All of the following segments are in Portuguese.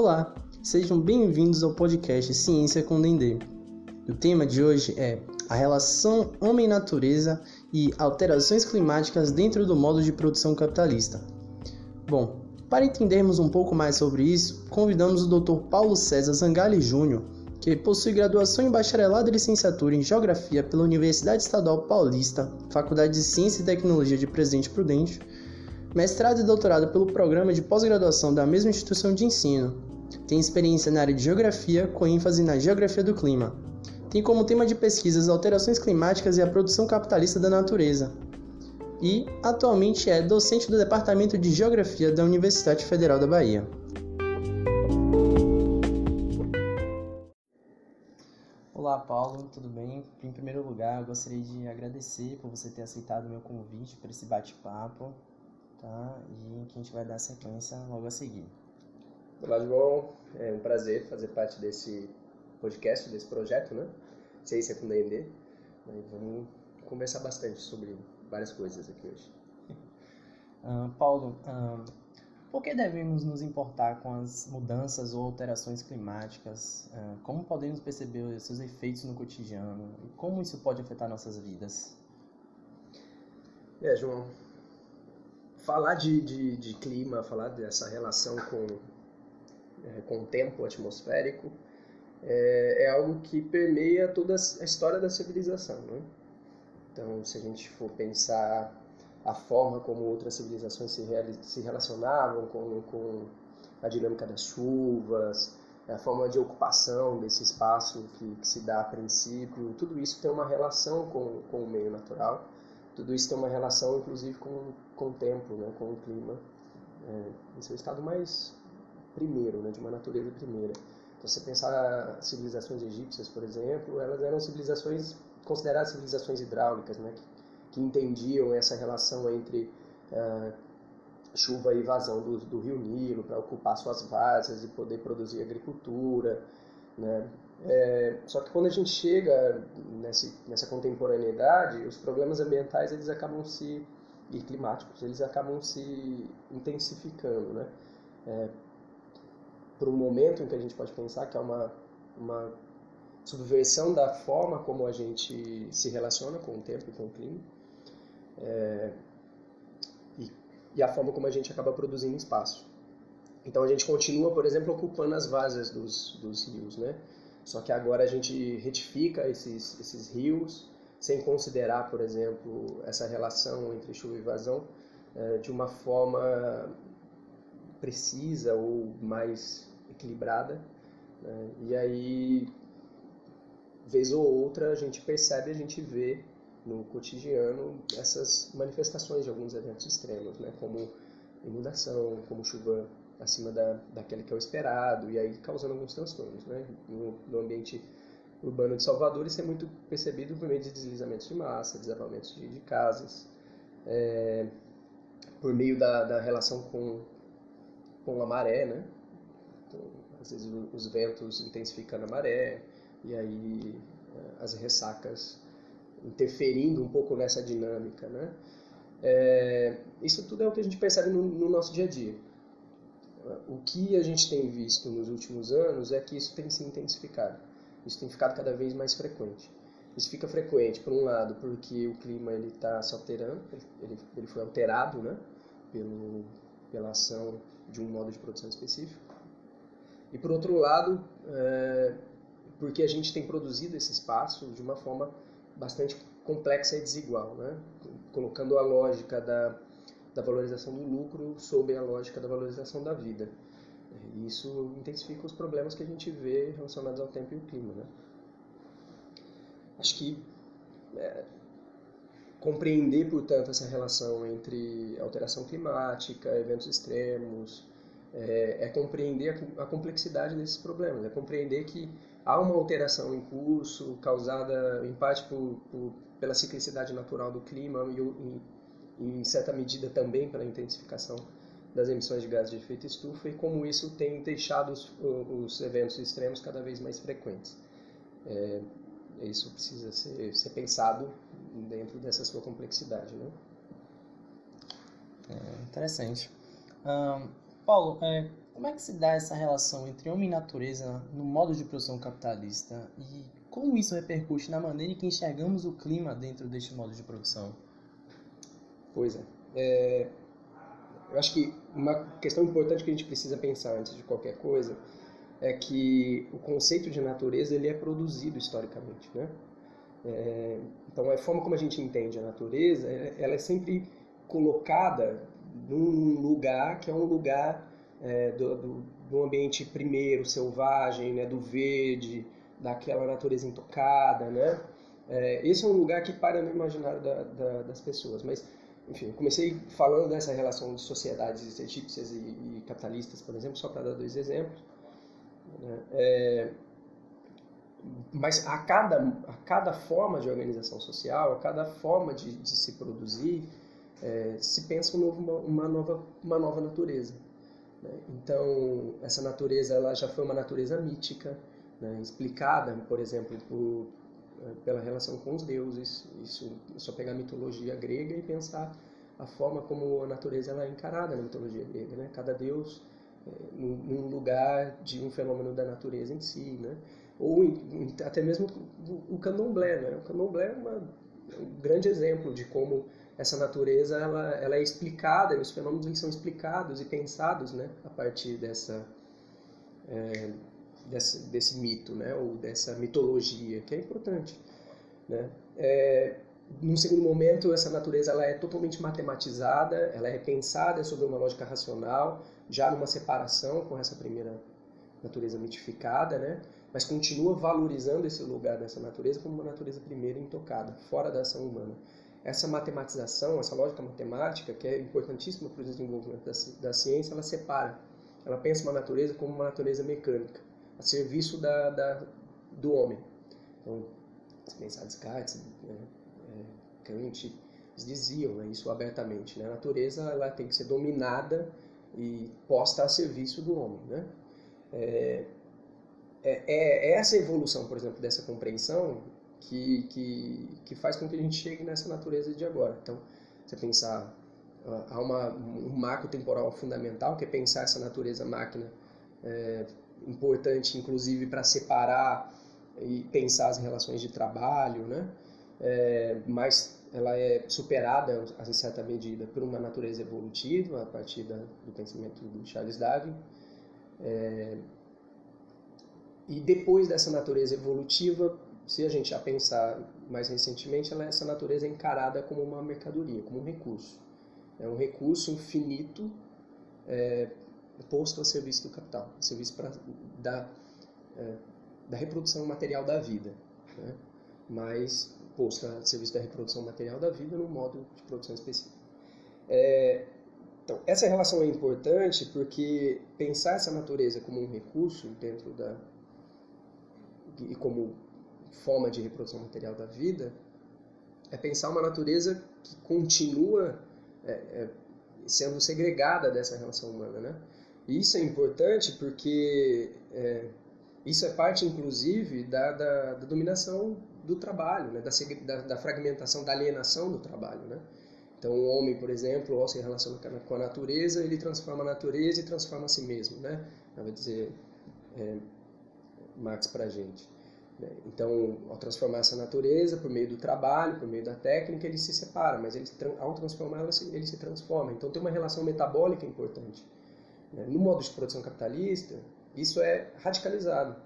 Olá, sejam bem-vindos ao podcast Ciência com Dendê. O tema de hoje é a relação homem-natureza e alterações climáticas dentro do modo de produção capitalista. Bom, para entendermos um pouco mais sobre isso, convidamos o Dr. Paulo César Zangali Júnior, que possui graduação em bacharelado e licenciatura em Geografia pela Universidade Estadual Paulista, Faculdade de Ciência e Tecnologia de Presidente Prudente, mestrado e doutorado pelo Programa de Pós-Graduação da mesma instituição de ensino. Tem experiência na área de Geografia, com ênfase na Geografia do Clima. Tem como tema de pesquisa as alterações climáticas e a produção capitalista da natureza, e atualmente é docente do Departamento de Geografia da Universidade Federal da Bahia. Olá, Paulo, tudo bem? Em primeiro lugar, gostaria de agradecer por você ter aceitado o meu convite para esse bate-papo, tá? E que a gente vai dar sequência logo a seguir. Olá, João. É um prazer fazer parte desse podcast, desse projeto, né? Ciência com D&D. Vamos conversar bastante sobre várias coisas aqui hoje. Uh, Paulo, uh, por que devemos nos importar com as mudanças ou alterações climáticas? Uh, como podemos perceber os seus efeitos no cotidiano? E como isso pode afetar nossas vidas? É, João, falar de, de, de clima, falar dessa relação com, é, com o tempo atmosférico, é, é, algo que permeia toda a história da civilização. Né? Então, se a gente for pensar a forma como outras civilizações se, se relacionavam com, com a dinâmica das chuvas, a forma de ocupação desse espaço que, que, se dá a princípio, tudo isso tem uma relação com, com o meio natural, tudo isso tem uma relação inclusive com, com o tempo, né, com o clima. É, esse é estado mais primeiro, né, de uma natureza primeira. Então, se você pensar civilizações egípcias, por exemplo, elas eram civilizações consideradas civilizações hidráulicas, né, que, que entendiam essa relação entre uh, chuva e vazão do, do rio Nilo para ocupar suas várzeas e poder produzir agricultura, né? É, só que quando a gente chega nesse, nessa contemporaneidade, os problemas ambientais eles acabam se e climáticos eles acabam se intensificando, né? É, por um momento em que a gente pode pensar que é uma uma subversão da forma como a gente se relaciona com o tempo e com o clima é, e, e, a forma como a gente acaba produzindo espaço. Então a gente continua, por exemplo, ocupando as várzeas dos, dos rios, né? Só que agora a gente retifica esses, esses rios sem considerar, por exemplo, essa relação entre chuva e vazão é, de uma forma precisa ou mais equilibrada. Né? E aí vez ou outra a gente percebe, a gente vê no cotidiano essas manifestações de alguns eventos extremos, né? como inundação, como chuva acima da, daquele que é o esperado, e aí causando alguns transtornos. Né? No, no ambiente urbano de Salvador, isso é muito percebido por meio de deslizamentos de massa, desabamentos de, de casas, é, por meio da, da relação com, com a maré, né? Então, às vezes os ventos intensificando a maré, e aí eh, as ressacas interferindo um pouco nessa dinâmica, né? É, isso tudo é o que a gente percebe no, no, nosso dia a dia. O que a gente tem visto nos últimos anos é que isso tem se intensificado. Isso tem ficado cada vez mais frequente. Isso fica frequente, por um lado, porque o clima ele está se alterando, ele, ele foi alterado, né, pelo, pela ação de um modo de produção específico. E por outro lado, é, porque a gente tem produzido esse espaço de uma forma bastante complexa e desigual, né? colocando a lógica da, da valorização do lucro sobre a lógica da valorização da vida. E isso intensifica os problemas que a gente vê relacionados ao tempo e ao clima. Né? Acho que é, compreender, portanto, essa relação entre alteração climática, eventos extremos, é, é compreender a, a complexidade desses problemas, é compreender que há uma alteração em curso causada em parte por, por, pela ciclicidade natural do clima e, em certa medida também pela intensificação das emissões de gases de efeito estufa e como isso tem deixado os, os eventos extremos cada vez mais frequentes. É, isso precisa ser, ser, pensado dentro dessa sua complexidade, né? É, interessante. Um, Paulo, é, como é que se dá essa relação entre homem e natureza no modo de produção capitalista e como isso repercute na maneira em que enxergamos o clima dentro deste modo de produção? Pois é. é eu acho que uma questão importante que a gente precisa pensar antes de qualquer coisa é que o conceito de natureza ele é produzido historicamente, né? É, então a forma como a gente entende a natureza, ela é sempre colocada num lugar que é um lugar é, do, do, do, ambiente primeiro, selvagem, né, do verde, daquela natureza intocada, né? É, esse é um lugar que para no imaginário da, da, das pessoas, mas enfim, comecei falando dessa relação de sociedades egípcias e, e capitalistas, por exemplo, só para dar dois exemplos. Né? É, mas a cada, a cada forma de organização social, a cada forma de, de se produzir, é, se pensa um novo, uma, nova, uma nova natureza. Né? Então, essa natureza ela já foi uma natureza mítica, né? explicada, por exemplo, por, é, pela relação com os deuses. Isso é só pegar a mitologia grega e pensar a forma como a natureza ela é encarada na mitologia grega. Né? Cada deus é, num lugar de um fenômeno da natureza em si. Né? Ou até mesmo o candomblé. Né? O candomblé é, uma, é um grande exemplo de como essa natureza ela, ela é explicada, os fenômenos eles são explicados e pensados né, a partir dessa, é, desse, mito, né, ou dessa mitologia, que é importante. Né? É, num segundo momento, essa natureza ela é totalmente matematizada, ela é repensada sobre uma lógica racional, já numa separação com essa primeira natureza mitificada, né? mas continua valorizando esse lugar dessa natureza como uma natureza primeira intocada, fora da ação humana essa matematização, essa lógica matemática, que é importantíssima para o desenvolvimento da, da ciência, ela separa. Ela pensa uma natureza como uma natureza mecânica, a serviço da, da do homem. Então, se pensar Descartes, né, é, Kant, eles diziam né, isso abertamente. Né? A natureza ela tem que ser dominada e posta a serviço do homem. Né? É, é, é essa evolução, por exemplo, dessa compreensão que, que, que faz com que a gente chegue nessa natureza de agora. Então, você pensar, há uma, um marco temporal fundamental, que é pensar essa natureza máquina, é, importante inclusive para separar e pensar as relações de trabalho, né? É, mas ela é superada, em certa medida, por uma natureza evolutiva, a partir da, do pensamento do Charles Darwin. É, e depois dessa natureza evolutiva, se a gente já pensar mais recentemente, ela, essa natureza é encarada como uma mercadoria, como um recurso. É um recurso infinito é, posto a serviço do capital, a serviço pra, da, é, da reprodução material da vida, né? mas posto a serviço da reprodução material da vida num modo de produção específico. É, então, essa relação é importante porque pensar essa natureza como um recurso dentro da e como forma de reprodução material da vida é pensar uma natureza que continua é, é, sendo segregada dessa relação humana, né? E isso é importante porque é, isso é parte, inclusive, da, da, da dominação do trabalho, né? da, da, fragmentação, da alienação do trabalho, né? Então, o homem, por exemplo, ao se relaciona com a natureza, ele transforma a natureza e transforma a si mesmo, né? Vai dizer é, Marx para a gente. Né? Então, ao transformar essa natureza por meio do trabalho, por meio da técnica, ele se separa, mas ele, ao transformá-la, ele se transforma. Então, tem uma relação metabólica importante. Né? No modo de produção capitalista, isso é radicalizado.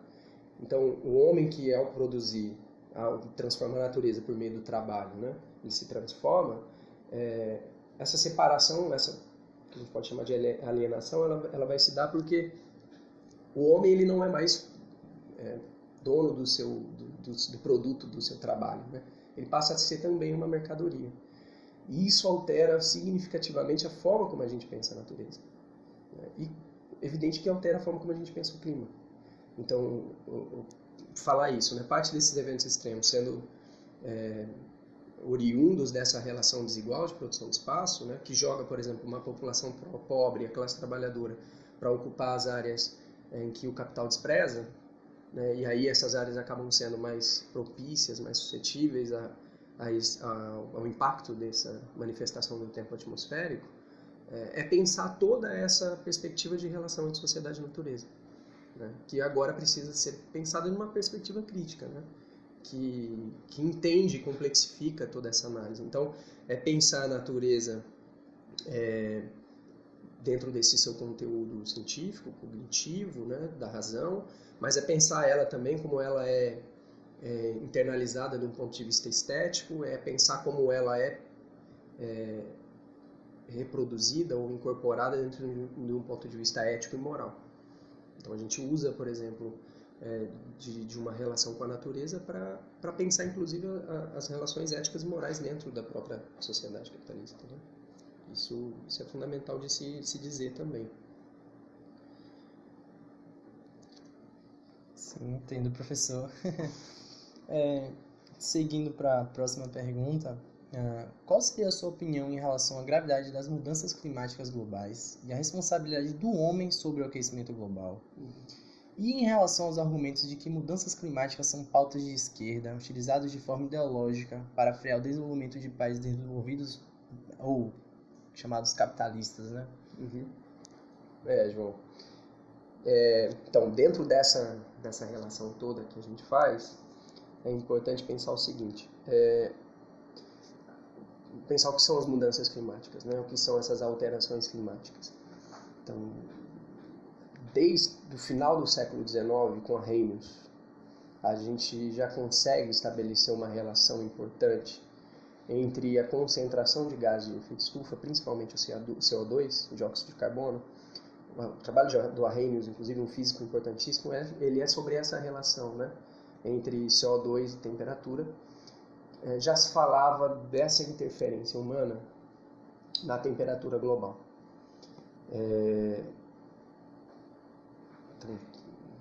Então, o homem que, ao produzir, ao transformar a natureza por meio do trabalho, né, ele se transforma, é, essa separação, essa que a gente pode chamar de alienação, ela, ela vai se dar porque o homem ele não é mais é, dono do seu do, do, do produto do seu trabalho, né? Ele passa a ser também uma mercadoria. E isso altera significativamente a forma como a gente pensa a natureza. Né? E evidente que altera a forma como a gente pensa o clima. Então, falar isso, né? parte desses eventos extremos sendo é, oriundos dessa relação desigual de produção de espaço, né? que joga, por exemplo, uma população pobre, a classe trabalhadora, para ocupar as áreas em que o capital despreza, né? e aí essas áreas acabam sendo mais propícias, mais suscetíveis a, a, a, ao impacto dessa manifestação do tempo atmosférico, é, é pensar toda essa perspectiva de relação entre sociedade e natureza, né? que agora precisa ser pensada numa perspectiva crítica, né? que, que entende e complexifica toda essa análise. Então, é pensar a natureza é, dentro desse seu conteúdo científico, cognitivo, né, da razão, mas é pensar ela também como ela é, é internalizada de um ponto de vista estético, é pensar como ela é, é reproduzida ou incorporada dentro de um ponto de vista ético e moral. Então a gente usa, por exemplo, é, de, de, uma relação com a natureza para pensar, inclusive, a, as relações éticas e morais dentro da própria sociedade capitalista. Né? Isso, isso é fundamental de se, se dizer também. Sim, entendo, professor. é, seguindo para a próxima pergunta, uh, qual seria a sua opinião em relação à gravidade das mudanças climáticas globais e a responsabilidade do homem sobre o aquecimento global? E em relação aos argumentos de que mudanças climáticas são pautas de esquerda, utilizados de forma ideológica para frear o desenvolvimento de países desenvolvidos ou chamados capitalistas, né? Uhum. É, João. É, então, dentro dessa, dessa relação toda que a gente faz, é importante pensar o seguinte: é, pensar o que são as mudanças climáticas, né? O que são essas alterações climáticas. Então, desde o final do século XIX, com a Reynolds, a gente já consegue estabelecer uma relação importante entre a concentração de gases de efeito estufa, principalmente o CO2, o dióxido de carbono. O trabalho do Arrhenius, inclusive um físico importantíssimo, é, ele é sobre essa relação né, entre CO2 e temperatura. É, já se falava dessa interferência humana na temperatura global. É,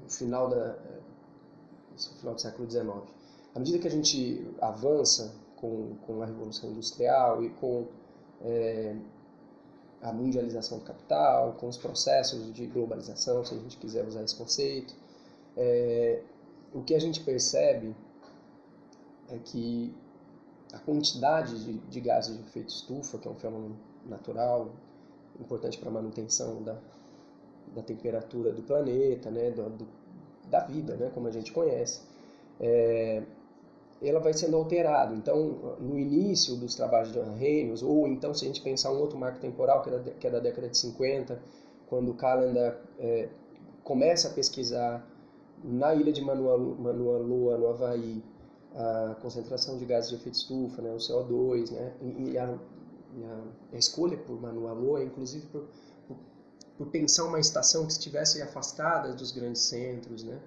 no final, da, é, no final do século XIX. À medida que a gente avança com, com a Revolução Industrial e com é, a mundialização do capital, com os processos de globalização, se a gente quiser usar esse conceito, é, o que a gente percebe é que a quantidade de, de gases de efeito estufa, que é um fenômeno natural, importante para a manutenção da, da temperatura do planeta, né, do, do, da vida, né, como a gente conhece, é, ela vai sendo alterada. Então, no início dos trabalhos de Arrhenius, ou então se a gente pensar um outro marco temporal, que é da, que é da década de 50, quando Callender é, começa a pesquisar na ilha de Manualua, no Havaí, a concentração de gases de efeito estufa, né, o CO2, né, e, a, e a, a, escolha por Manualua, inclusive por, por, por, pensar uma estação que estivesse afastada dos grandes centros, né,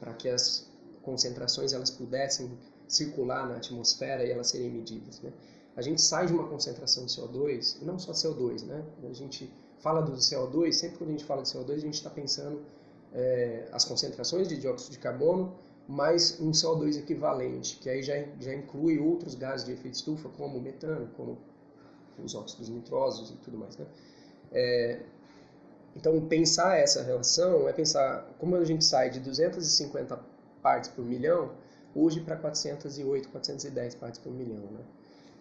para que as concentrações elas pudessem circular na atmosfera e elas serem medidas. Né? A gente sai de uma concentração de CO2, não só CO2, né? A gente fala do CO2, sempre quando a gente fala de CO2, a gente está pensando é, as concentrações de dióxido de carbono mais um CO2 equivalente, que aí já, já inclui outros gases de efeito estufa, como o metano, como os óxidos nitrosos e tudo mais. Né? É, então, pensar essa relação é pensar como a gente sai de 250 partes por milhão hoje para 408, 410 partes por milhão. Né?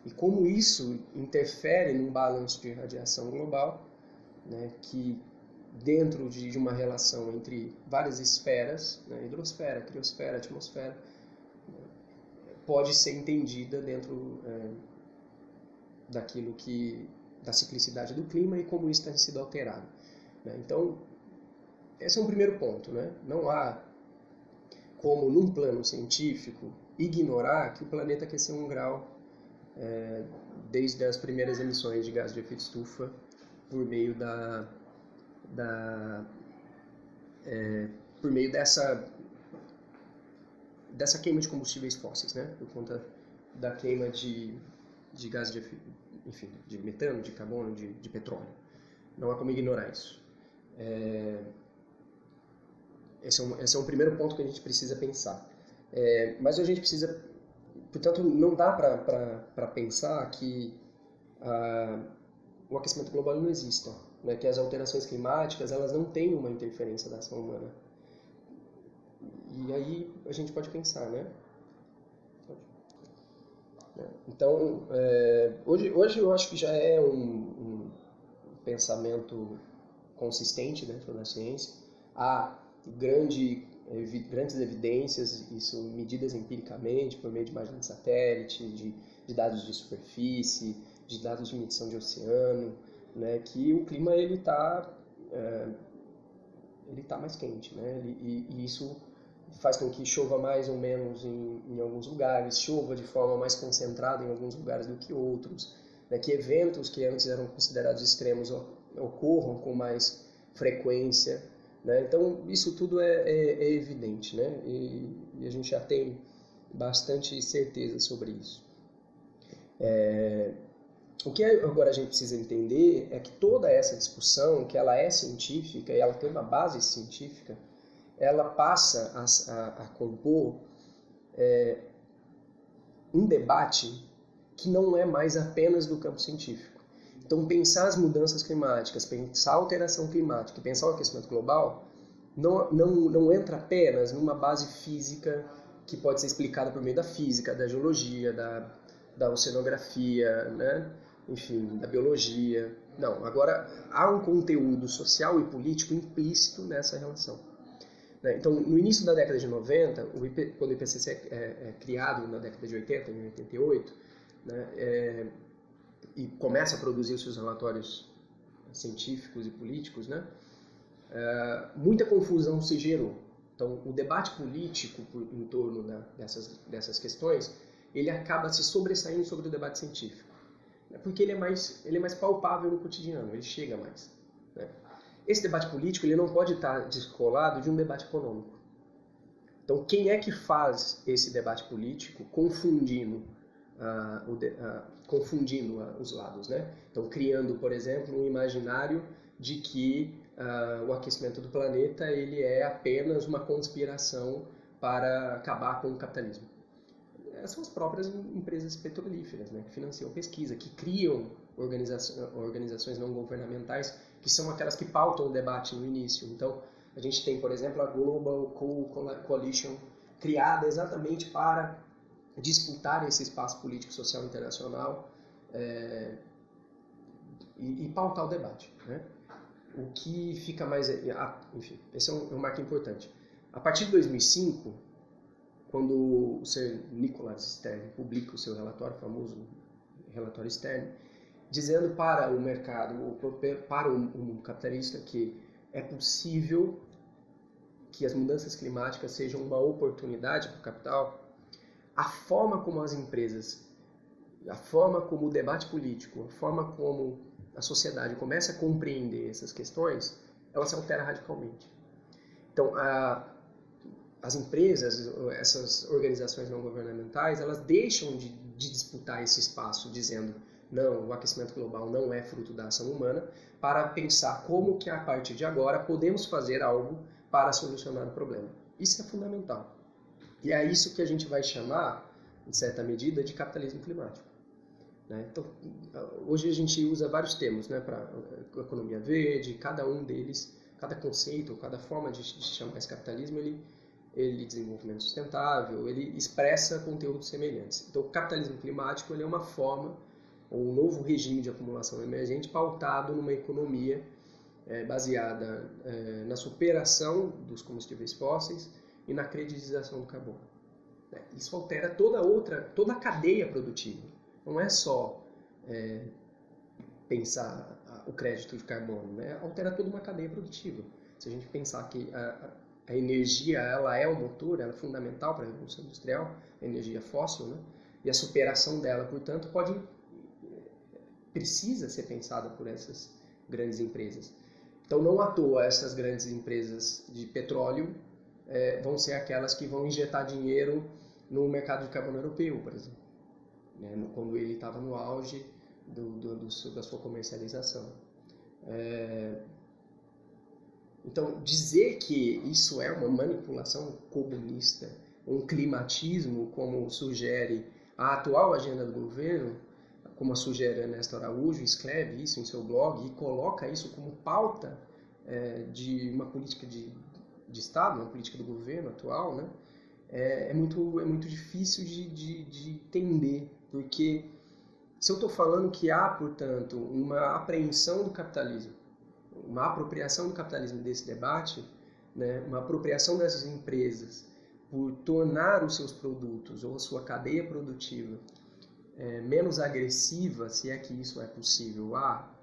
E como isso interfere num balanço de radiação global, né, que dentro de, uma relação entre várias esferas, né, hidrosfera, criosfera, atmosfera, pode ser entendida dentro é, daquilo que da ciclicidade do clima e como isso tem sido alterado. Né? Então, esse é um primeiro ponto. Né? Não há como, num plano científico, ignorar que o planeta aqueceu um grau é, desde as primeiras emissões de gás de efeito estufa por meio da, da é, por meio dessa dessa queima de combustíveis fósseis, né? Por conta da queima de, de gás de enfim, de metano, de carbono, de, de petróleo. Não há como ignorar isso. É, esse é um, esse é um primeiro ponto que a gente precisa pensar. É, mas a gente precisa, portanto, não dá para pensar que ah, o aquecimento global não exista, né? que as alterações climáticas elas não têm uma interferência da ação humana. E aí a gente pode pensar, né? Então, é, hoje, hoje eu acho que já é um, um pensamento consistente dentro da ciência, há grande, grandes evidências, isso medidas empiricamente, por meio de imagens de satélite, de, de dados de superfície, de dados de medição de oceano, né, que o clima ele está é, ele tá mais quente, né, ele, e, e, isso faz com que chova mais ou menos em, em, alguns lugares, chova de forma mais concentrada em alguns lugares do que outros, né, que eventos que antes eram considerados extremos ocorram com mais frequência, né, então isso tudo é, é, é evidente, né, e, e, a gente já tem bastante certeza sobre isso. É, o que agora a gente precisa entender é que toda essa discussão, que ela é científica e ela tem uma base científica, ela passa a, a, a compor é, um debate que não é mais apenas do campo científico. Então, pensar as mudanças climáticas, pensar a alteração climática, pensar o aquecimento global, não, não, não entra apenas numa base física que pode ser explicada por meio da física, da geologia, da, da oceanografia, né? enfim, da biologia. Não, agora há um conteúdo social e político implícito nessa relação. Né? Então, no início da década de 90, o IP, quando o IPCC é, é, é, criado na década de 80, em 88, né, é, e começa a produzir os seus relatórios científicos e políticos, né, é, muita confusão se gerou. Então, o debate político por, em torno né, dessas, dessas questões, ele acaba se sobressaindo sobre o debate científico. É porque ele é mais, ele é mais palpável no cotidiano, ele chega mais. Né? Esse debate político ele não pode estar descolado de um debate econômico. Então, quem é que faz esse debate político confundindo, uh, uh, confundindo os lados? Né? Então, criando, por exemplo, um imaginário de que o aquecimento do planeta ele é apenas uma conspiração para acabar com o capitalismo são as próprias empresas petrolíferas, né, que financiam pesquisa, que criam organizações, organizações não governamentais, que são aquelas que pautam o debate no início. Então, a gente tem, por exemplo, a Global Coal Coalition, criada exatamente para disputar esse espaço político social internacional é, e, e, pautar o debate. Né? O que fica mais... Ah, enfim, esse é um, é um marco importante. A partir de 2005, quando o Sir Nicholas Stern publica o seu relatório, famoso relatório Stern, dizendo para o mercado, para o mundo capitalista, que é possível que as mudanças climáticas sejam uma oportunidade para o capital, a forma como as empresas, a forma como o debate político, a forma como a sociedade começa a compreender essas questões, ela se altera radicalmente. Então, a, as empresas, essas organizações não governamentais, elas deixam de, de, disputar esse espaço dizendo não, o aquecimento global não é fruto da ação humana, para pensar como que a partir de agora podemos fazer algo para solucionar o problema. Isso é fundamental. E é isso que a gente vai chamar, em certa medida, de capitalismo climático. Né? Então, hoje a gente usa vários termos né, para economia verde, cada um deles, cada conceito, cada forma de, de chamar esse capitalismo, ele ele desenvolvimento sustentável, ele expressa conteúdos semelhantes. Então, o capitalismo climático ele é uma forma, ou um novo regime de acumulação emergente pautado numa economia é, baseada é, na superação dos combustíveis fósseis e na credibilização do carbono. É, isso altera toda outra, toda a cadeia produtiva. Não é só é, pensar o crédito de carbono, né? altera toda uma cadeia produtiva. Se a gente pensar que a, a energia ela é o motor, ela é fundamental para a revolução industrial, a energia fóssil, né? E a superação dela, portanto, pode precisa ser pensada por essas grandes empresas. Então, não à toa essas grandes empresas de petróleo é, vão ser aquelas que vão injetar dinheiro no mercado de carbono europeu, por exemplo, né? quando ele estava no auge do, do, do, da sua comercialização. É, então, dizer que isso é uma manipulação comunista, um climatismo, como sugere a atual agenda do governo, como sugere Ernesto Araújo, escreve isso em seu blog e coloca isso como pauta é, de uma política de, de Estado, uma política do governo atual, né? é, é muito, é muito difícil de, de, de entender, porque Se eu estou falando que há, portanto, uma apreensão do capitalismo, uma apropriação do capitalismo desse debate, né, uma apropriação dessas empresas por tornar os seus produtos ou a sua cadeia produtiva é, menos agressiva, se é que isso é possível, a,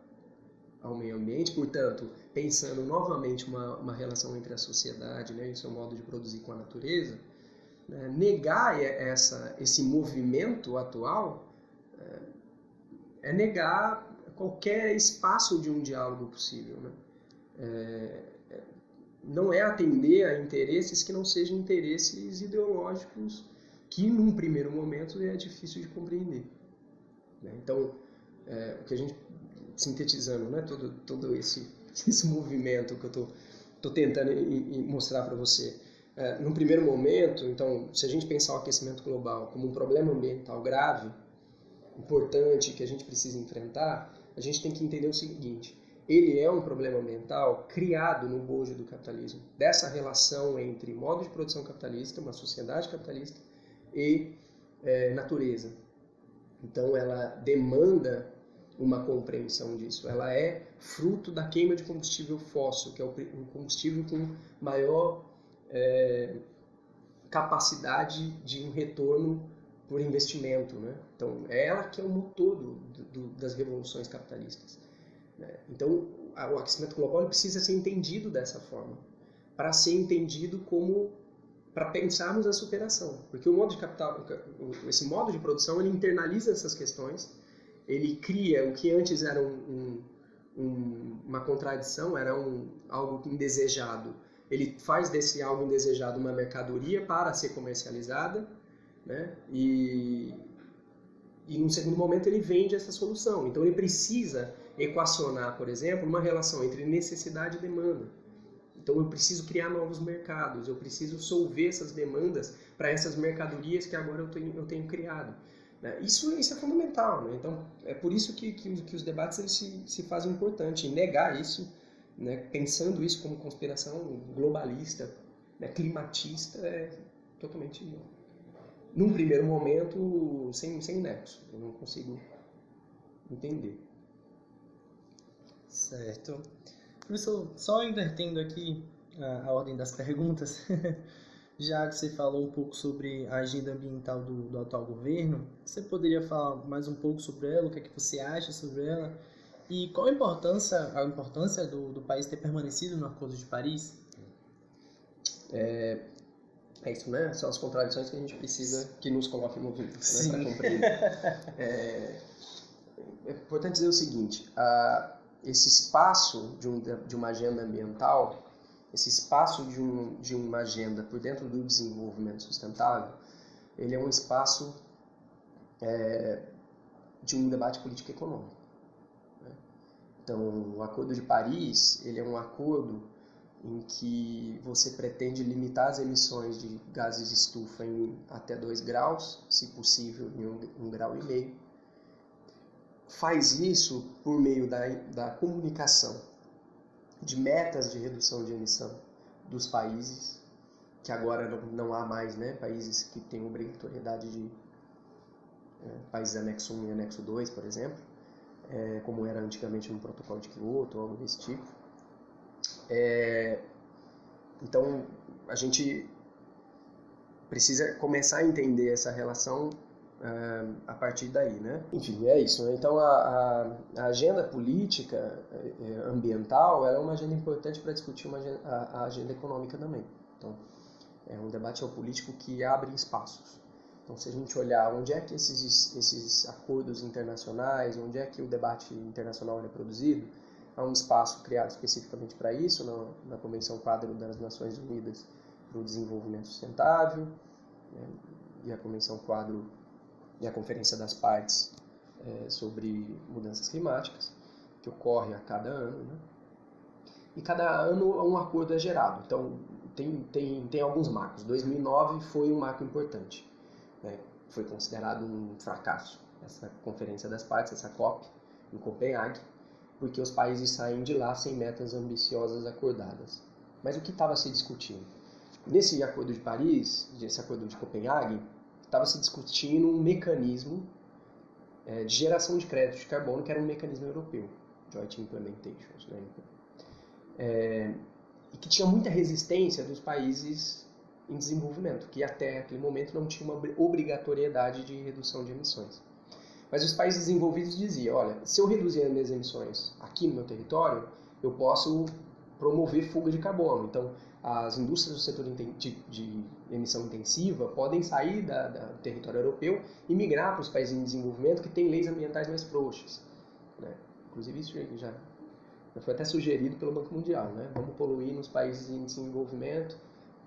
ao meio ambiente, portanto, pensando novamente uma, uma relação entre a sociedade né, e o seu modo de produzir com a natureza, né, negar essa, esse movimento atual é, é, negar qualquer espaço de um diálogo possível. Né? É, é, não é atender a interesses que não sejam interesses ideológicos que num primeiro momento é difícil de compreender. Né? Então, é, o que a gente sintetizando, né, todo todo esse esse movimento que eu tô tô tentando mostrar para você, é, num primeiro momento, então, se a gente pensar o aquecimento global como um problema ambiental grave, importante que a gente precisa enfrentar, a gente tem que entender o seguinte: ele é um problema ambiental criado no bojo do capitalismo, dessa relação entre modo de produção capitalista, uma sociedade capitalista, e é, natureza. Então ela demanda uma compreensão disso. Ela é fruto da queima de combustível fóssil, que é o combustível com maior é, capacidade de um retorno por investimento. Né? Então é ela que é o motor do, do, das revoluções capitalistas. Né? Então o aquecimento global precisa ser entendido dessa forma, para ser entendido como para pensarmos a superação, porque o modo de capital, esse modo de produção, ele internaliza essas questões, ele cria o que antes era um, um, uma contradição, era um, algo indesejado, ele faz desse algo indesejado uma mercadoria para ser comercializada, né? E e num segundo momento ele vende essa solução. Então ele precisa equacionar, por exemplo, uma relação entre necessidade e demanda. Então eu preciso criar novos mercados, eu preciso solver essas demandas para essas mercadorias que agora eu tenho, eu tenho criado. Né? Isso, isso é fundamental. Né? Então é por isso que, que, que os debates eles se, se fazem importante. E negar isso, né? pensando isso como conspiração globalista, né? climatista, é totalmente, num primeiro momento, sem, sem nexo. Eu não consigo entender. Certo. Professor, só invertendo aqui a, a ordem das perguntas, já que você falou um pouco sobre a agenda ambiental do, do atual governo, você poderia falar mais um pouco sobre ela, o que é que você acha sobre ela e qual a importância, a importância do, do país ter permanecido no Acordo de Paris? É, é isso, né? São as contradições que a gente precisa que nos coloque movimento né, para compreender. é, é importante dizer o seguinte: a, esse espaço de, um, de uma agenda ambiental, esse espaço de, um, de uma agenda por dentro do desenvolvimento sustentável, ele é um espaço é, de um debate político-econômico. Né? Então, o Acordo de Paris, ele é um acordo em que você pretende limitar as emissões de gases de estufa em até 2 graus, se possível em 1,5 um, um grau e meio, faz isso por meio da, da comunicação de metas de redução de emissão dos países, que agora não, não há mais né, países que têm obrigatoriedade de. É, países anexo 1 e anexo 2, por exemplo, é, como era antigamente no protocolo de Kyoto ou algo desse tipo. É, então, a gente precisa começar a entender essa relação a partir daí, né? Enfim, é isso. Né? Então, a, a, agenda política eh, ambiental é uma agenda importante para discutir uma, a, a, agenda econômica também. Então, é um debate político que abre espaços. Então, se a gente olhar onde é que esses, esses acordos internacionais, onde é que o debate internacional é produzido, há um espaço criado especificamente para isso, na, na Convenção Quadro das Nações Unidas para o Desenvolvimento Sustentável, né? e a Convenção Quadro e a Conferência das Partes é, sobre Mudanças Climáticas, que ocorre a cada ano. Né? E cada ano um acordo é gerado. Então, tem, tem, tem alguns marcos. 2009 foi um marco importante. Né? Foi considerado um fracasso essa Conferência das Partes, essa COP, em Copenhague, porque os países saem de lá sem metas ambiciosas acordadas. Mas o que estava se discutindo? Nesse Acordo de Paris, esse Acordo de Copenhague, estava se discutindo um mecanismo é, de geração de crédito de carbono, que era um mecanismo europeu, Joint Implementations, né? É, e que tinha muita resistência dos países em desenvolvimento, que até aquele momento não tinha uma obrigatoriedade de redução de emissões. Mas os países desenvolvidos diziam, olha, se eu reduzir as minhas emissões aqui no meu território, eu posso promover fuga de carbono. Então, as indústrias do setor de, emissão intensiva podem sair da, da, do território europeu e migrar para os países em desenvolvimento que têm leis ambientais mais frouxas. Né? Inclusive, isso já, já foi até sugerido pelo Banco Mundial. Né? Vamos poluir nos países em desenvolvimento,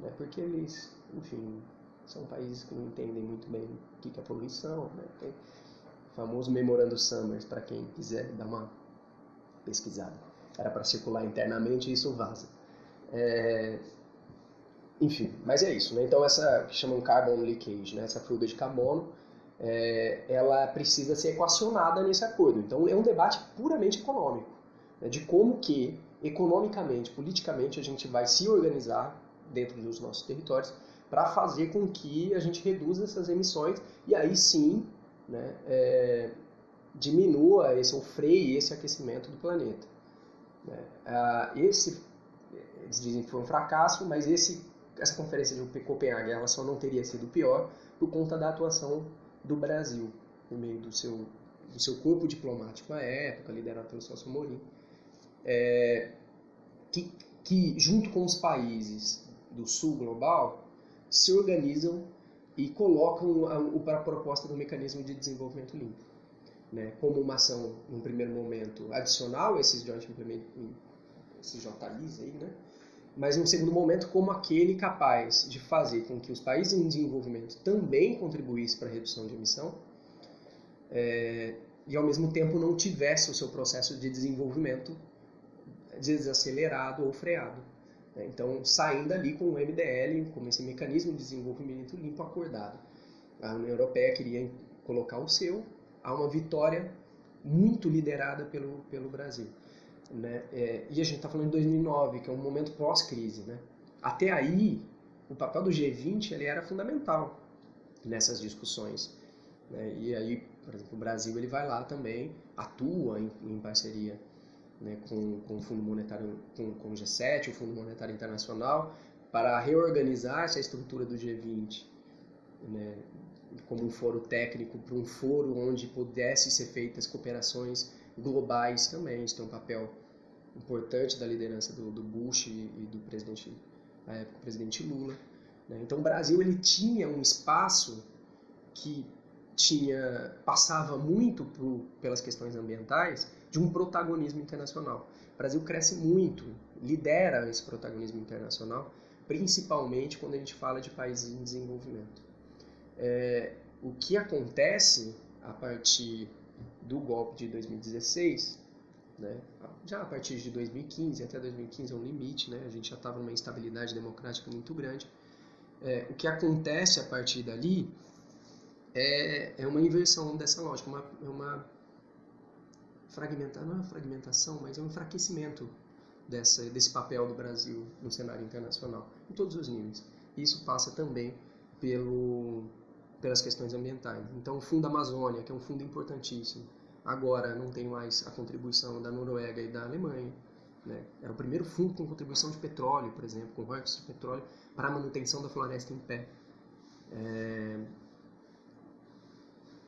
né? porque eles, enfim, são países que não entendem muito bem o que é poluição. Né? Tem o famoso Memorando Summers, para quem quiser dar uma pesquisada. Era para circular internamente e isso vaza. É, enfim, mas é isso. Né? Então, essa que chamam carbon leakage, né? essa fuga de carbono, é, ela precisa ser equacionada nesse acordo. Então, é um debate puramente econômico, né? de como que, economicamente, politicamente, a gente vai se organizar dentro dos nossos territórios para fazer com que a gente reduza essas emissões e aí sim né, é, diminua esse, ou freie esse aquecimento do planeta. Né? Ah, esse eles dizem que foi um fracasso, mas esse, essa conferência de Copenhague ela só não teria sido pior por conta da atuação do Brasil, no meio do seu, do seu corpo diplomático à época, liderado pelo Celso Amorim, é, que, que, junto com os países do sul global, se organizam e colocam a, a proposta do mecanismo de desenvolvimento limpo. Né, como uma ação, num primeiro momento, adicional a esses Joint Implement, esses JIs aí, né, mas em um segundo momento como aquele capaz de fazer com que os países em desenvolvimento também contribuíssem para a redução de emissão é, e ao mesmo tempo não tivesse o seu processo de desenvolvimento desacelerado ou freado. Né? Então, saindo ali com o MDL, como esse mecanismo de desenvolvimento limpo acordado. A União Europeia queria colocar o seu, há uma vitória muito liderada pelo, pelo Brasil. Né? É, e a gente está falando de 2009, que é um momento pós-crise. Né? Até aí, o papel do G20 ele era fundamental nessas discussões. Né? E aí, por exemplo, o Brasil ele vai lá também, atua em, em parceria né, com, com o Fundo Monetário, com, com o G7, o Fundo Monetário Internacional, para reorganizar essa estrutura do G20 né, como um foro técnico para um foro onde pudesse ser feitas cooperações globais também. Isso tem um papel importante da liderança do, do Bush e do presidente, na época, o presidente Lula. Né? Então, o Brasil ele tinha um espaço que tinha passava muito pelas questões ambientais de um protagonismo internacional. O Brasil cresce muito, lidera esse protagonismo internacional, principalmente quando a gente fala de países em desenvolvimento. É, o que acontece a partir do golpe de 2016, né, já a partir de 2015, até 2015 é um limite, né, a gente já estava numa instabilidade democrática muito grande. É, o que acontece a partir dali é, é uma inversão dessa lógica, uma, é uma fragmenta, não é uma fragmentação, mas é um enfraquecimento dessa, desse papel do Brasil no cenário internacional, em todos os níveis. Isso passa também pelo pelas questões ambientais. Então, o Fundo Amazônia, que é um fundo importantíssimo, agora não tem mais a contribuição da Noruega e da Alemanha. Né? Era o primeiro fundo com contribuição de petróleo, por exemplo, com royalties de petróleo para a manutenção da floresta em pé. É...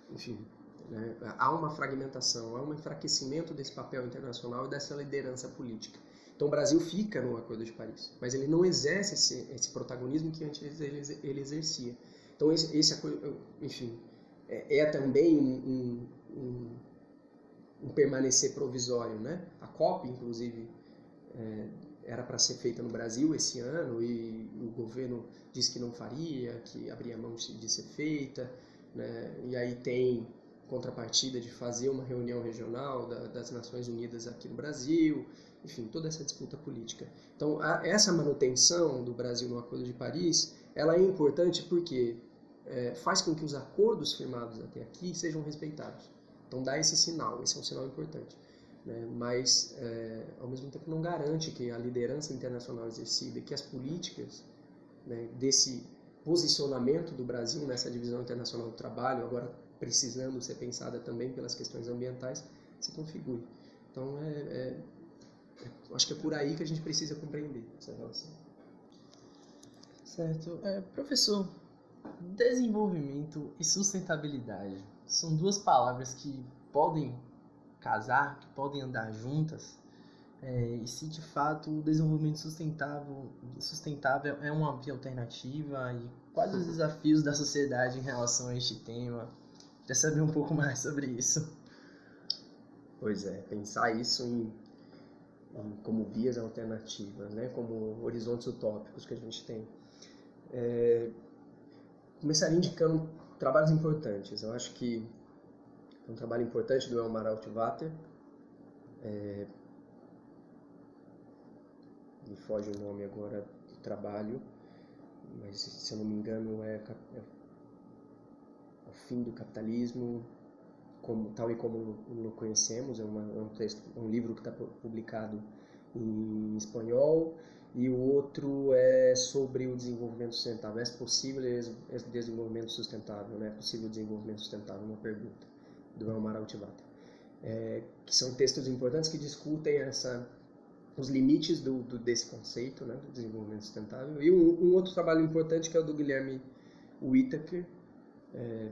Enfim, né? há uma fragmentação, há um enfraquecimento desse papel internacional e dessa liderança política. Então o Brasil fica no Acordo de Paris, mas ele não exerce esse, esse protagonismo que antes ele, ele exercia. Então, esse, esse enfim, é, é também um, um, um, permanecer provisório. Né? A COP, inclusive, é, era para ser feita no Brasil esse ano e o governo disse que não faria, que abria mão de ser feita. Né? E aí tem contrapartida de fazer uma reunião regional da, das Nações Unidas aqui no Brasil, enfim, toda essa disputa política. Então, a, essa manutenção do Brasil no Acordo de Paris, ela é importante porque é, faz com que os acordos firmados até aqui sejam respeitados. Então dá esse sinal, esse é um sinal importante. Né? Mas, é, ao mesmo tempo, não garante que a liderança internacional exercida que as políticas né, desse posicionamento do Brasil nessa divisão internacional do trabalho, agora precisando ser pensada também pelas questões ambientais, se configure. Então, é, é, é, acho que é por aí que a gente precisa compreender essa relação. Certo. É, professor, desenvolvimento e sustentabilidade são duas palavras que podem casar, que podem andar juntas. É, e se de fato o desenvolvimento sustentável, sustentável é uma via alternativa e quais os desafios da sociedade em relação a este tema? Queria saber um pouco mais sobre isso. Pois é, pensar isso em, em como vias alternativas, né, como horizontes utópicos que a gente tem. É, começaria indicando trabalhos importantes. Eu acho que um trabalho importante do Elmar Altvater, é, me foge o nome agora do trabalho, mas se eu não me engano é, é o fim do capitalismo, como, tal e como o conhecemos, é, uma, é um, texto, um livro que está publicado em espanhol, e o outro é sobre o desenvolvimento sustentável. É possível esse desenvolvimento sustentável? Né? É possível desenvolvimento sustentável? Uma pergunta do Elmar Altivata. É, que são textos importantes que discutem essa, os limites do, do, desse conceito, né, do desenvolvimento sustentável. E um, um, outro trabalho importante que é o do Guilherme Whittaker, é,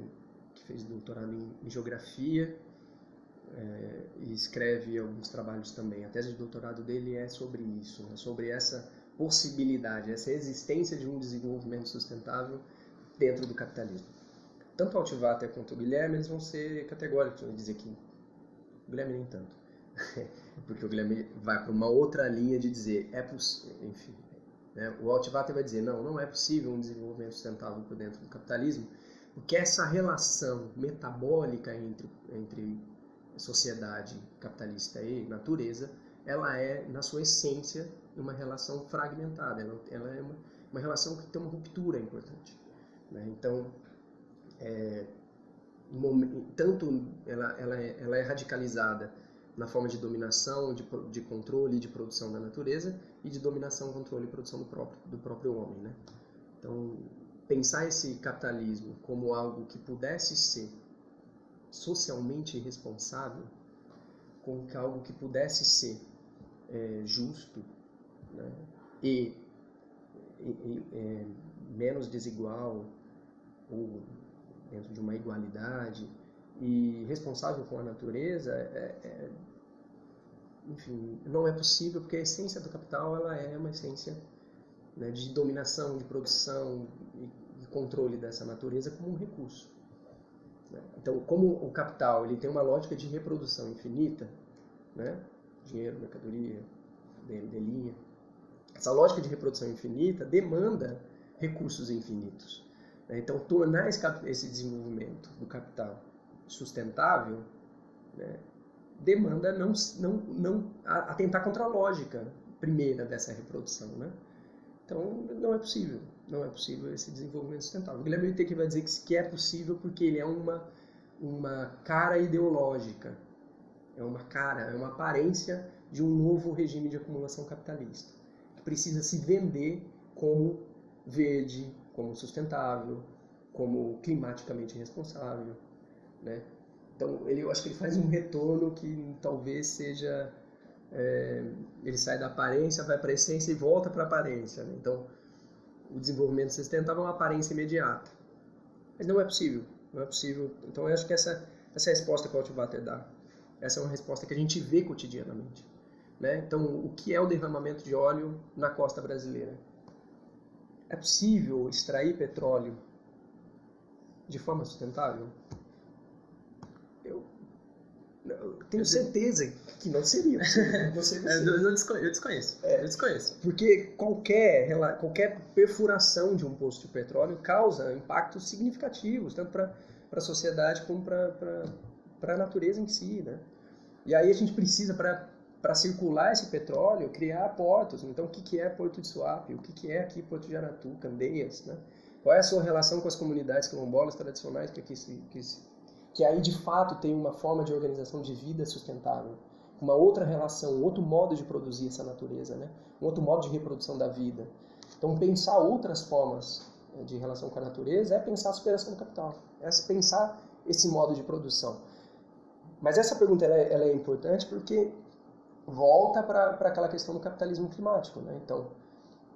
que fez doutorado em, em geografia é, e escreve alguns trabalhos também. A tese de doutorado dele é sobre isso, né, sobre essa possibilidade, essa existência de um desenvolvimento sustentável dentro do capitalismo. Tanto o Altivater quanto o Guilherme eles vão ser categóricos, vão dizer que o Guilherme nem tanto, porque o Guilherme vai para uma outra linha de dizer é possível, enfim, né? o Altivater vai dizer não, não é possível um desenvolvimento sustentável por dentro do capitalismo, porque essa relação metabólica entre entre sociedade capitalista e natureza, ela é, na sua essência, uma relação fragmentada. Ela, ela é uma, uma, relação que tem uma ruptura importante. Né? Então, é, tanto ela, ela, é, ela é radicalizada na forma de dominação, de, de controle e de produção da natureza e de dominação, controle e produção do próprio, do próprio homem. Né? Então, pensar esse capitalismo como algo que pudesse ser socialmente responsável com algo que pudesse ser é, justo né, e, e, e é, menos desigual ou dentro de uma igualdade e responsável com a natureza é, é, enfim não é possível porque a essência do capital ela é uma essência né, de dominação de produção e controle dessa natureza como um recurso né? Então, como o capital ele tem uma lógica de reprodução infinita, né? dinheiro, mercadoria, de linha, essa lógica de reprodução infinita demanda recursos infinitos. Né? Então, tornar esse, esse, desenvolvimento do capital sustentável né? demanda não, não, não atentar contra a lógica primeira dessa reprodução. Né? Então, não é possível não é possível esse desenvolvimento sustentável. O Guilherme Whittaker vai dizer que é possível porque ele é uma, uma cara ideológica, é uma cara, é uma aparência de um novo regime de acumulação capitalista, precisa se vender como verde, como sustentável, como climaticamente responsável, né? Então, ele, eu acho que ele faz um retorno que talvez seja... É, ele sai da aparência, vai para a essência e volta para a aparência. Né? Então, o desenvolvimento sustentável é uma aparência imediata. Mas não é possível, não é possível. Então eu acho que essa, essa é a resposta que o Altivater dá. Essa é uma resposta que a gente vê cotidianamente. Né? Então, o que é o derramamento de óleo na costa brasileira? É possível extrair petróleo de forma sustentável? Eu tenho certeza que não seria. Não seria eu, eu, desconheço. Eu desconheço. É, eu desconheço. Porque qualquer, qualquer perfuração de um poço de petróleo causa impactos significativos, tanto para a sociedade como para a natureza em si. Né? E aí a gente precisa, para circular esse petróleo, criar portos. Então, o que, que é Porto de Suape? O que, que é aqui Porto de Aratu, Candeias? Né? Qual é a sua relação com as comunidades quilombolas tradicionais que aqui se, que se que aí de fato tem uma forma de organização de vida sustentável, uma outra relação, um outro modo de produzir essa natureza, né? um outro modo de reprodução da vida. Então, pensar outras formas eh, de relação com a natureza é pensar a superação do capital, é pensar esse modo de produção? Mas essa pergunta ela é, ela é importante porque volta para aquela questão do capitalismo climático. Né? Então,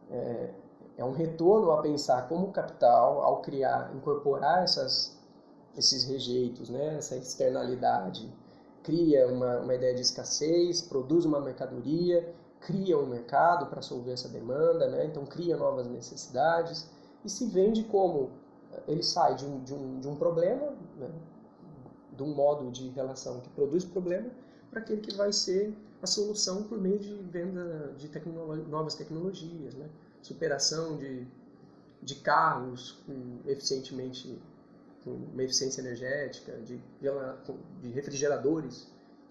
é, é um retorno a pensar como o capital, ao criar, incorporar essas, esses rejeitos, né? essa externalidade, cria uma, uma ideia de escassez, produz uma mercadoria, cria um mercado para solver essa demanda, né? então cria novas necessidades e se vende como ele sai de um, de um, de um problema, né? de um modo de relação que produz problema, para aquele que vai ser a solução por meio de venda de novas tecnologias, né? superação de, de carros com, eficientemente com uma eficiência energética, de, de refrigeradores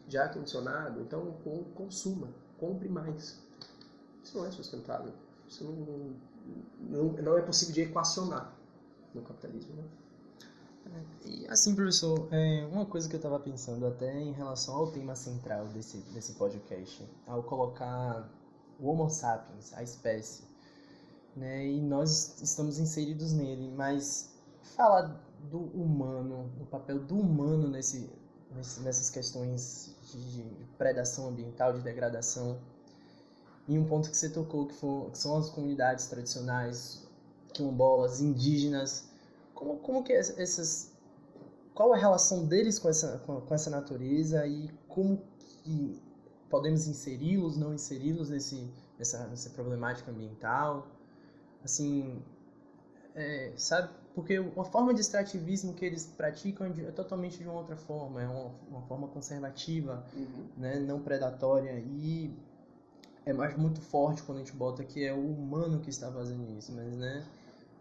de ar-condicionado. Então, consuma, compre mais. Isso não é sustentável. Isso não, não, não é possível de equacionar no capitalismo. Né? E assim, professor, é, uma coisa que eu estava pensando até em relação ao tema central desse, desse podcast, ao colocar o Homo sapiens, a espécie, né, e nós estamos inseridos nele, mas falar do humano, do papel do humano nesse, nessas questões de, de predação ambiental, de degradação, e um ponto que você tocou, que, for, que são as comunidades tradicionais, quilombolas, indígenas, como, como que essas qual a relação deles com essa com, com essa natureza e como que podemos inseri-los não inseri-los nesse nessa, nessa problemática ambiental assim é, sabe porque a forma de extrativismo que eles praticam é, totalmente de uma outra forma é uma, uma forma conservativa uhum. né não predatória e é mais muito forte quando a gente bota que é o humano que está fazendo isso mas né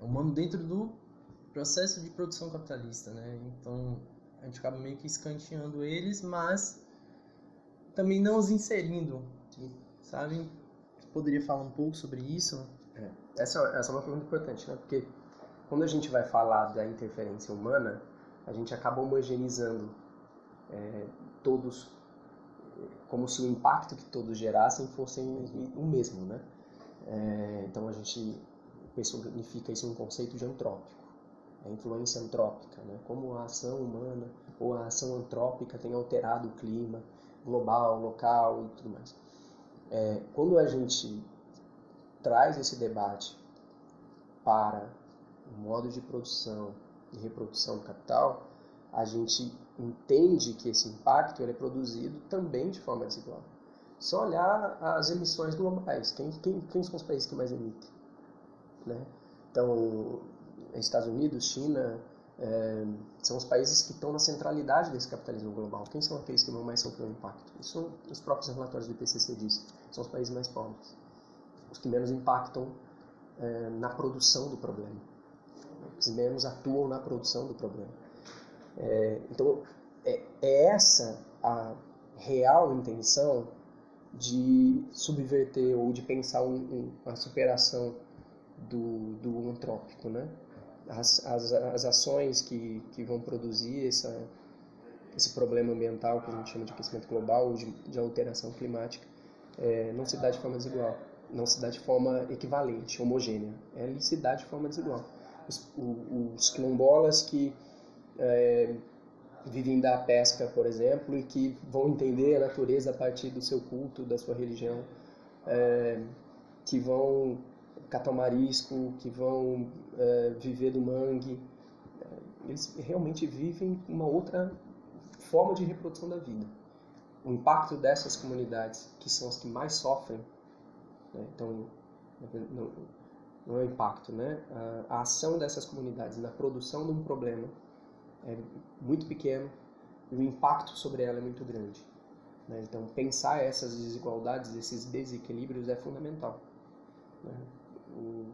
é o humano dentro do processo de produção capitalista, né? Então a gente acaba meio que escanteando eles, mas também não os inserindo, sabe? Poderia falar um pouco sobre isso? É. Essa, essa é uma pergunta importante, né? Porque quando a gente vai falar da interferência humana, a gente acaba homogeneizando é, todos, como se o impacto que todos gerassem fosse o mesmo, né? É, então a gente personifica isso em um conceito de antrópico a influência antrópica, né? como a ação humana ou a ação antrópica tem alterado o clima global, local e tudo mais. É, quando a gente traz esse debate para o modo de produção e reprodução do capital, a gente entende que esse impacto ele é produzido também de forma desigual. Só olhar as emissões globais. Quem, quem, quem são os países que mais emitem? Né? Então, Estados Unidos, China, é, são os países que estão na centralidade desse capitalismo global. Quem são aqueles que mais sofrer o impacto? Isso os próprios relatórios do IPCC dizem. São os países mais pobres. Os que menos impactam é, na produção do problema. Os que menos atuam na produção do problema. É, então, é, é essa a real intenção de subverter ou de pensar um, um, a superação do, do antrópico, né? As, as, as ações que, que vão produzir essa, esse problema ambiental que a gente chama de aquecimento global ou de, de alteração climática é, não se dá de forma desigual, não se dá de forma equivalente, homogênea, ele se dá de forma desigual. Os, os quilombolas que é, vivem da pesca, por exemplo, e que vão entender a natureza a partir do seu culto, da sua religião, é, que vão catar marisco, que vão é, viver do mangue. Eles realmente vivem uma outra forma de reprodução da vida. O impacto dessas comunidades, que são as que mais sofrem, né? então, não, não é o impacto, né? A, a ação dessas comunidades na produção de um problema é muito pequeno e o impacto sobre ela é muito grande. Né? Então, pensar essas desigualdades, esses desequilíbrios é fundamental. Né? O,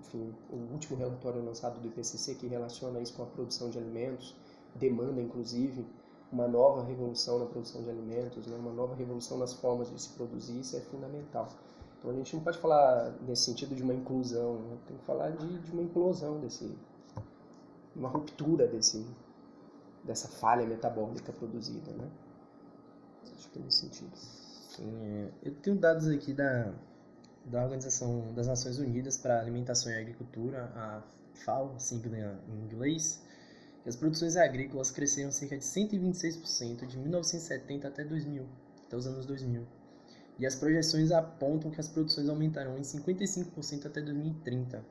enfim, o último relatório lançado do IPCC que relaciona isso com a produção de alimentos, demanda inclusive uma nova revolução na produção de alimentos, né, uma nova revolução nas formas de se produzir, isso é fundamental. Então a gente não pode falar nesse sentido de uma inclusão, né, tem que falar de, de uma implosão desse, uma ruptura desse, dessa falha metabólica produzida, né? Acho que é nesse sentido. É. eu tenho dados aqui da da Organização das Nações Unidas para Alimentação e Agricultura, a FAO, sigla em inglês, que as produções agrícolas cresceram cerca de 126% de 1970 até 2000, até os anos 2000. E as projeções apontam que as produções aumentarão em 55% até 2030.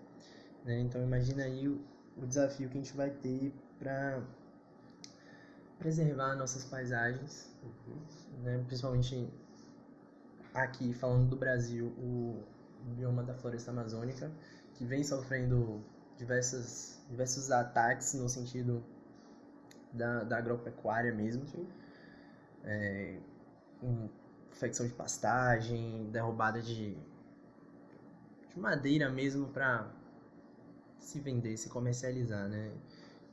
Né? Então imagina aí o, o desafio que a gente vai ter para preservar nossas paisagens, né? principalmente aqui falando do Brasil, o bioma da floresta amazônica, que vem sofrendo diversas, diversos ataques no sentido da, da agropecuária mesmo. É, infecção de pastagem, derrubada de, de madeira mesmo para se vender, se comercializar, né?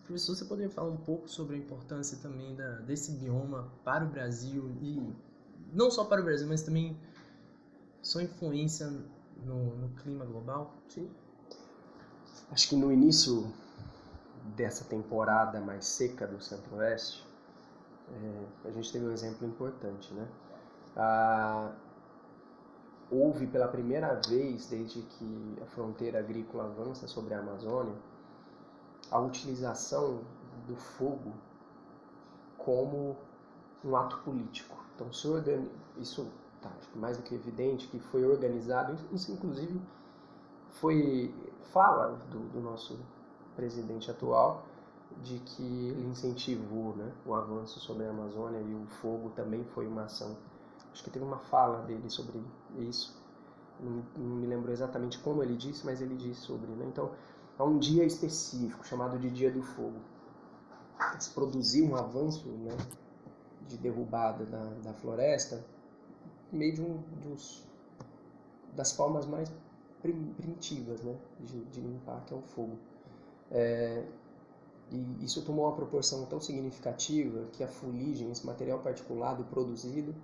Professor, você poderia falar um pouco sobre a importância também da, desse bioma para o Brasil e não só para o Brasil, mas também sua influência no, no clima global? Sim. Acho que no início dessa temporada mais seca do Centro-Oeste, é, a gente teve um exemplo importante, né? Ah, houve pela primeira vez desde que a fronteira agrícola avança sobre a Amazônia a utilização do fogo como um ato político. Então, se organi... isso tá, mais do que evidente que foi organizado, isso inclusive foi fala do, do nosso presidente atual de que ele incentivou né, o avanço sobre a Amazônia e o fogo também foi uma ação. Acho que teve uma fala dele sobre isso. Não, me lembro exatamente como ele disse, mas ele disse sobre. Né? Então, há um dia específico chamado de Dia do Fogo. Se produziu um avanço né, de derrubada da, da floresta, meio de um dos, das formas mais primitivas né, de, de limpar, que é o fogo. É, e isso tomou uma proporção tão significativa que a fuligem, esse material particulado produzido,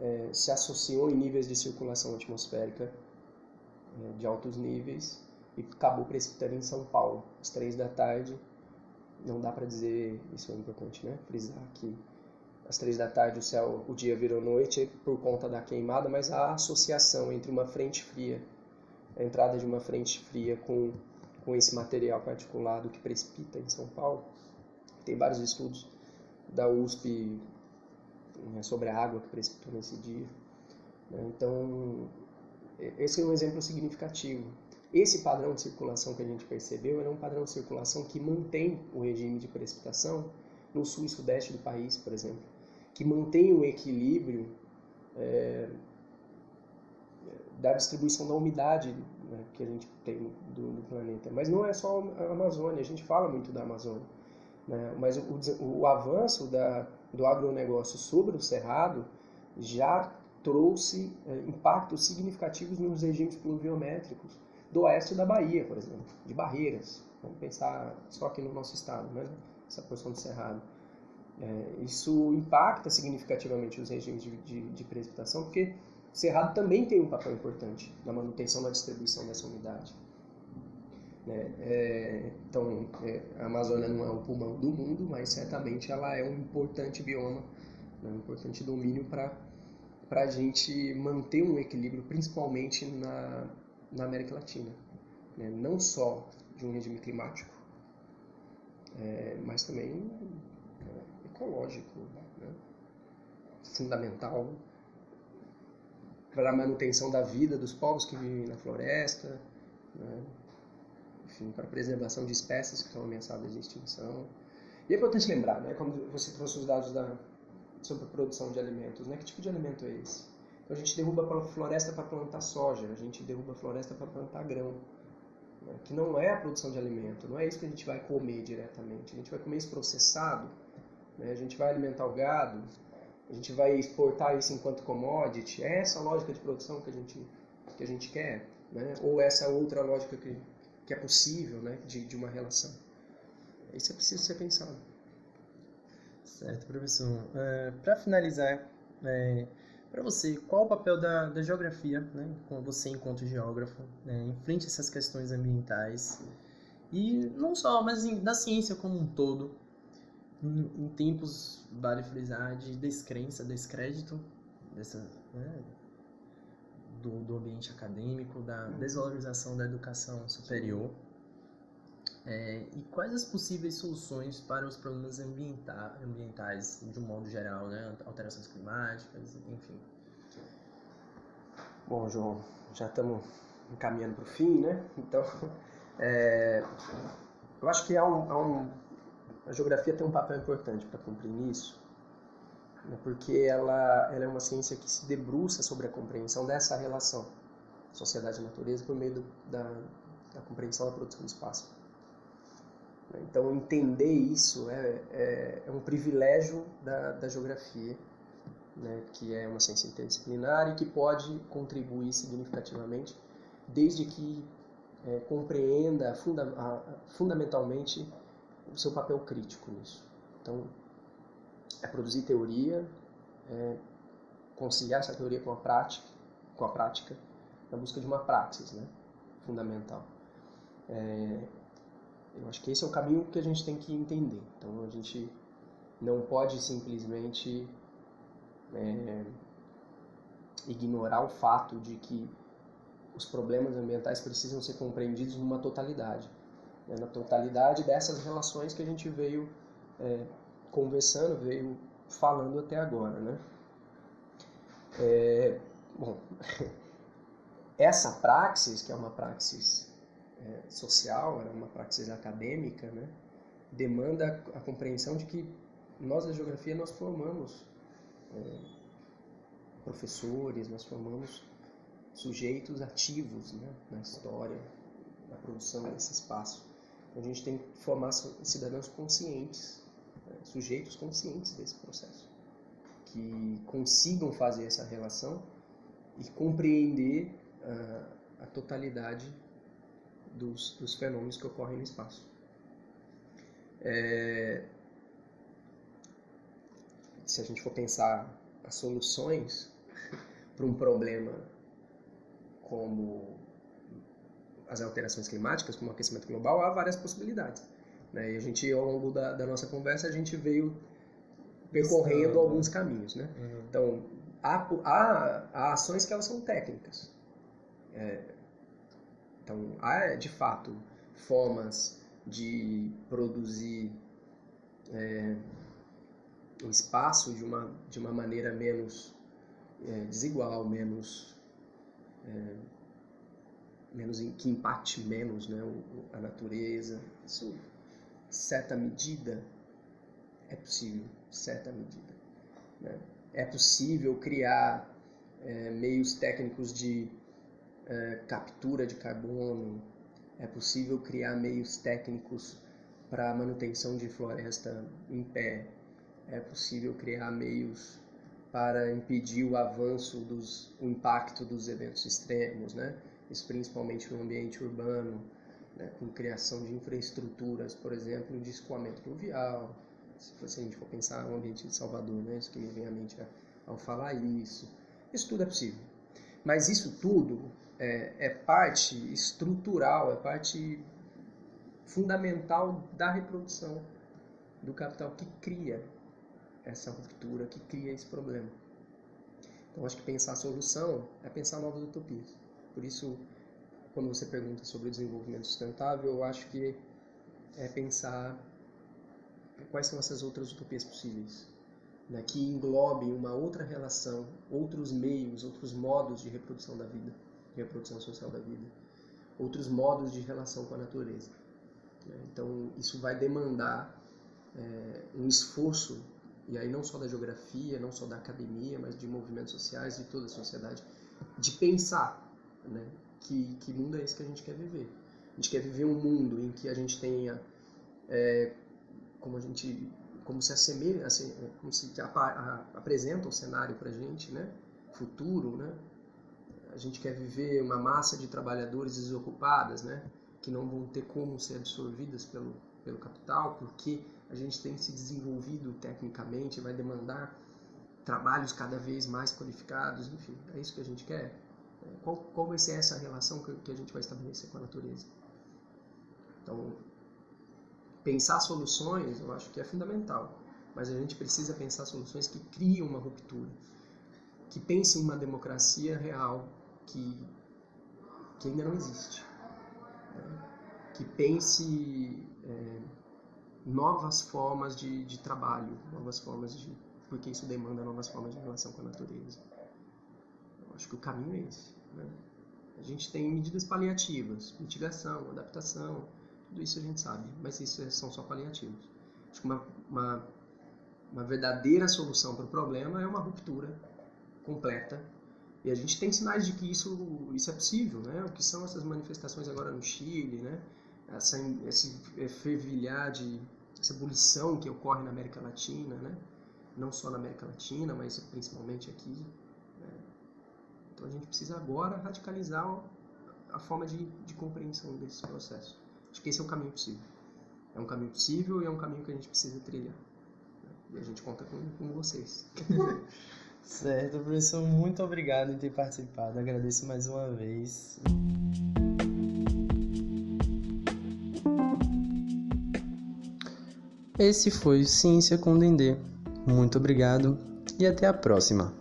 é, se associou em níveis de circulação atmosférica é, de altos níveis e acabou precipitando em São Paulo, às três da tarde. Não dá para dizer, isso é importante, né? Frisar que às três da tarde o céu, o dia virou noite por conta da queimada, mas a associação entre uma frente fria, a entrada de uma frente fria com com esse material particulado que precipita em São Paulo. Tem vários estudos da USP né, sobre a água que precipitou nesse dia. Né? Então, esse é um exemplo significativo. Esse padrão de circulação que a gente percebeu é um padrão de circulação que mantém o regime de precipitação no sul e sudeste do país, por exemplo, que mantém o equilíbrio é, da distribuição da umidade né, que a gente tem do, do, planeta. Mas não é só a Amazônia, a gente fala muito da Amazônia. Né, mas o, o, avanço da, do agronegócio sobre o cerrado já trouxe é, impactos significativos nos regimes pluviométricos do oeste da Bahia, por exemplo, de Barreiras. Vamos pensar só aqui no nosso estado, né, essa porção do cerrado. É, isso impacta significativamente os regimes de, de, de precipitação, porque o cerrado também tem um papel importante na manutenção da distribuição dessa umidade. Né? É, então, é, a Amazônia não é o pulmão do mundo, mas certamente ela é um importante bioma, né? um importante domínio para a gente manter um equilíbrio, principalmente na, na América Latina. Né? Não só de um regime climático, é, mas também ecológico, né? fundamental para a manutenção da vida dos povos que vivem na floresta, né? enfim, para a preservação de espécies que estão ameaçadas de extinção. E é importante lembrar, né, como você trouxe os dados da, sobre a produção de alimentos, né, que tipo de alimento é esse? Então a gente derruba a floresta para plantar soja, a gente derruba a floresta para plantar grão, né, que não é a produção de alimento, não é isso que a gente vai comer diretamente, a gente vai comer isso processado, né, a gente vai alimentar o gado, a gente vai exportar isso enquanto commodity, é essa lógica de produção que a gente, que a gente quer, né? ou essa outra lógica que, que é possível né? de, de uma relação. Isso é preciso ser pensado. Certo, professor. É, Para finalizar, é, para você, qual o papel da, da geografia, né, você enquanto geógrafo, né, em frente a essas questões ambientais? E não só, mas da ciência como um todo, em, tempos, vale frisar, de descrença, descrédito dessa, né, do, do ambiente acadêmico, da desvalorização da educação superior. É, e quais as possíveis soluções para os problemas ambienta ambientais, de um modo geral, né? Alterações climáticas, enfim. Bom, João, já estamos encaminhando para o fim, né? Então, é, eu acho que há um, há um, a geografia tem um papel importante para cumprir nisso, né? porque ela, ela é uma ciência que se debruça sobre a compreensão dessa relação sociedade e natureza por meio do, da, da compreensão da produção do espaço. Então, entender isso é, é, é um privilégio da, da geografia, né, que é uma ciência interdisciplinar e que pode contribuir significativamente, desde que é, compreenda funda, a, fundamentalmente o seu papel crítico nisso. Então, é produzir teoria, é conciliar essa teoria com a prática, com a prática, na busca de uma praxis, né, fundamental. É, eu acho que esse é o caminho que a gente tem que entender. Então a gente não pode simplesmente é, ignorar o fato de que os problemas ambientais precisam ser compreendidos numa totalidade. Né? Na totalidade dessas relações que a gente veio é, conversando, veio falando até agora. Né? É, bom, essa praxis, que é uma praxis é, social, era uma praxis acadêmica, né, demanda a compreensão de que nós da geografia nós formamos é, professores, nós formamos sujeitos ativos né, na história, na produção desse espaço. A gente tem que formar cidadãos conscientes, né, sujeitos conscientes desse processo, que consigam fazer essa relação e compreender uh, a totalidade dos, dos fenômenos que ocorrem no espaço. É, se a gente for pensar as soluções para um problema como as alterações climáticas, como o aquecimento global, há várias possibilidades. Né? E a gente, ao longo da, da, nossa conversa, a gente veio percorrendo alguns caminhos. Né? Uhum. Então, há, há, há, ações que elas são técnicas. É, então, há de fato formas de produzir é, o espaço de uma, de uma maneira menos é, desigual, menos, é, menos que impacte menos né, a natureza. Isso, certa medida, é possível, certa medida. Né? É possível criar é, meios técnicos de é, captura de carbono, é possível criar meios técnicos para manutenção de floresta em pé, é possível criar meios para impedir o avanço dos, o impacto dos eventos extremos, né? Isso principalmente no ambiente urbano, né? com criação de infraestruturas, por exemplo, de escoamento pluvial. Se, a gente for pensar no ambiente de Salvador, né? Isso que me vem à mente ao falar isso. Isso tudo é possível. Mas isso tudo é, é parte estrutural, é parte fundamental da reprodução do capital que cria essa ruptura, que cria esse problema. Então, acho que pensar a solução é pensar novas utopias. Por isso, quando você pergunta sobre o desenvolvimento sustentável, eu acho que é pensar quais são essas outras utopias possíveis, né, que englobem uma outra relação, outros meios, outros modos de reprodução da vida reprodução social da vida, outros modos de relação com a natureza. Né? Então, isso vai demandar é, um esforço, e aí não só da geografia, não só da academia, mas de movimentos sociais, de toda a sociedade, de pensar né? que, que mundo é esse que a gente quer viver. A gente quer viver um mundo em que a gente tenha, é, como a gente, como se assemelha, assim, como se apresenta o cenário para a gente, né? futuro, né? a gente quer viver uma massa de trabalhadores desocupadas, né, que não vão ter como ser absorvidas pelo, pelo capital, porque a gente tem se desenvolvido tecnicamente, vai demandar trabalhos cada vez mais qualificados, enfim, é isso que a gente quer. Qual, qual vai ser essa relação que, que a gente vai estabelecer com a natureza? Então, pensar soluções eu acho que é fundamental, mas a gente precisa pensar soluções que criem uma ruptura, que pensem uma democracia real, que, que ainda não existe. Né? que pense é, novas formas de, de trabalho, novas formas de. porque isso demanda novas formas de relação com a natureza. Acho que o caminho é esse. Né? A gente tem medidas paliativas, mitigação, adaptação, tudo isso a gente sabe, mas isso são só paliativos. Acho que uma, uma, uma verdadeira solução para o problema é uma ruptura completa. E a gente tem sinais de que isso, isso é possível, né? O que são essas manifestações agora no Chile, né? Essa, esse fervilhar de essa ebulição que ocorre na América Latina, né? Não só na América Latina, mas principalmente aqui. Então a gente precisa agora radicalizar a forma de, de compreensão desse processo. Acho que esse é um caminho possível. É um caminho possível e é um caminho que a gente precisa trilhar. E a gente conta com, com vocês. certo, professor, muito obrigado em ter participado. Agradeço mais uma vez. Esse foi Ciência com Dendê. Muito obrigado e até a próxima.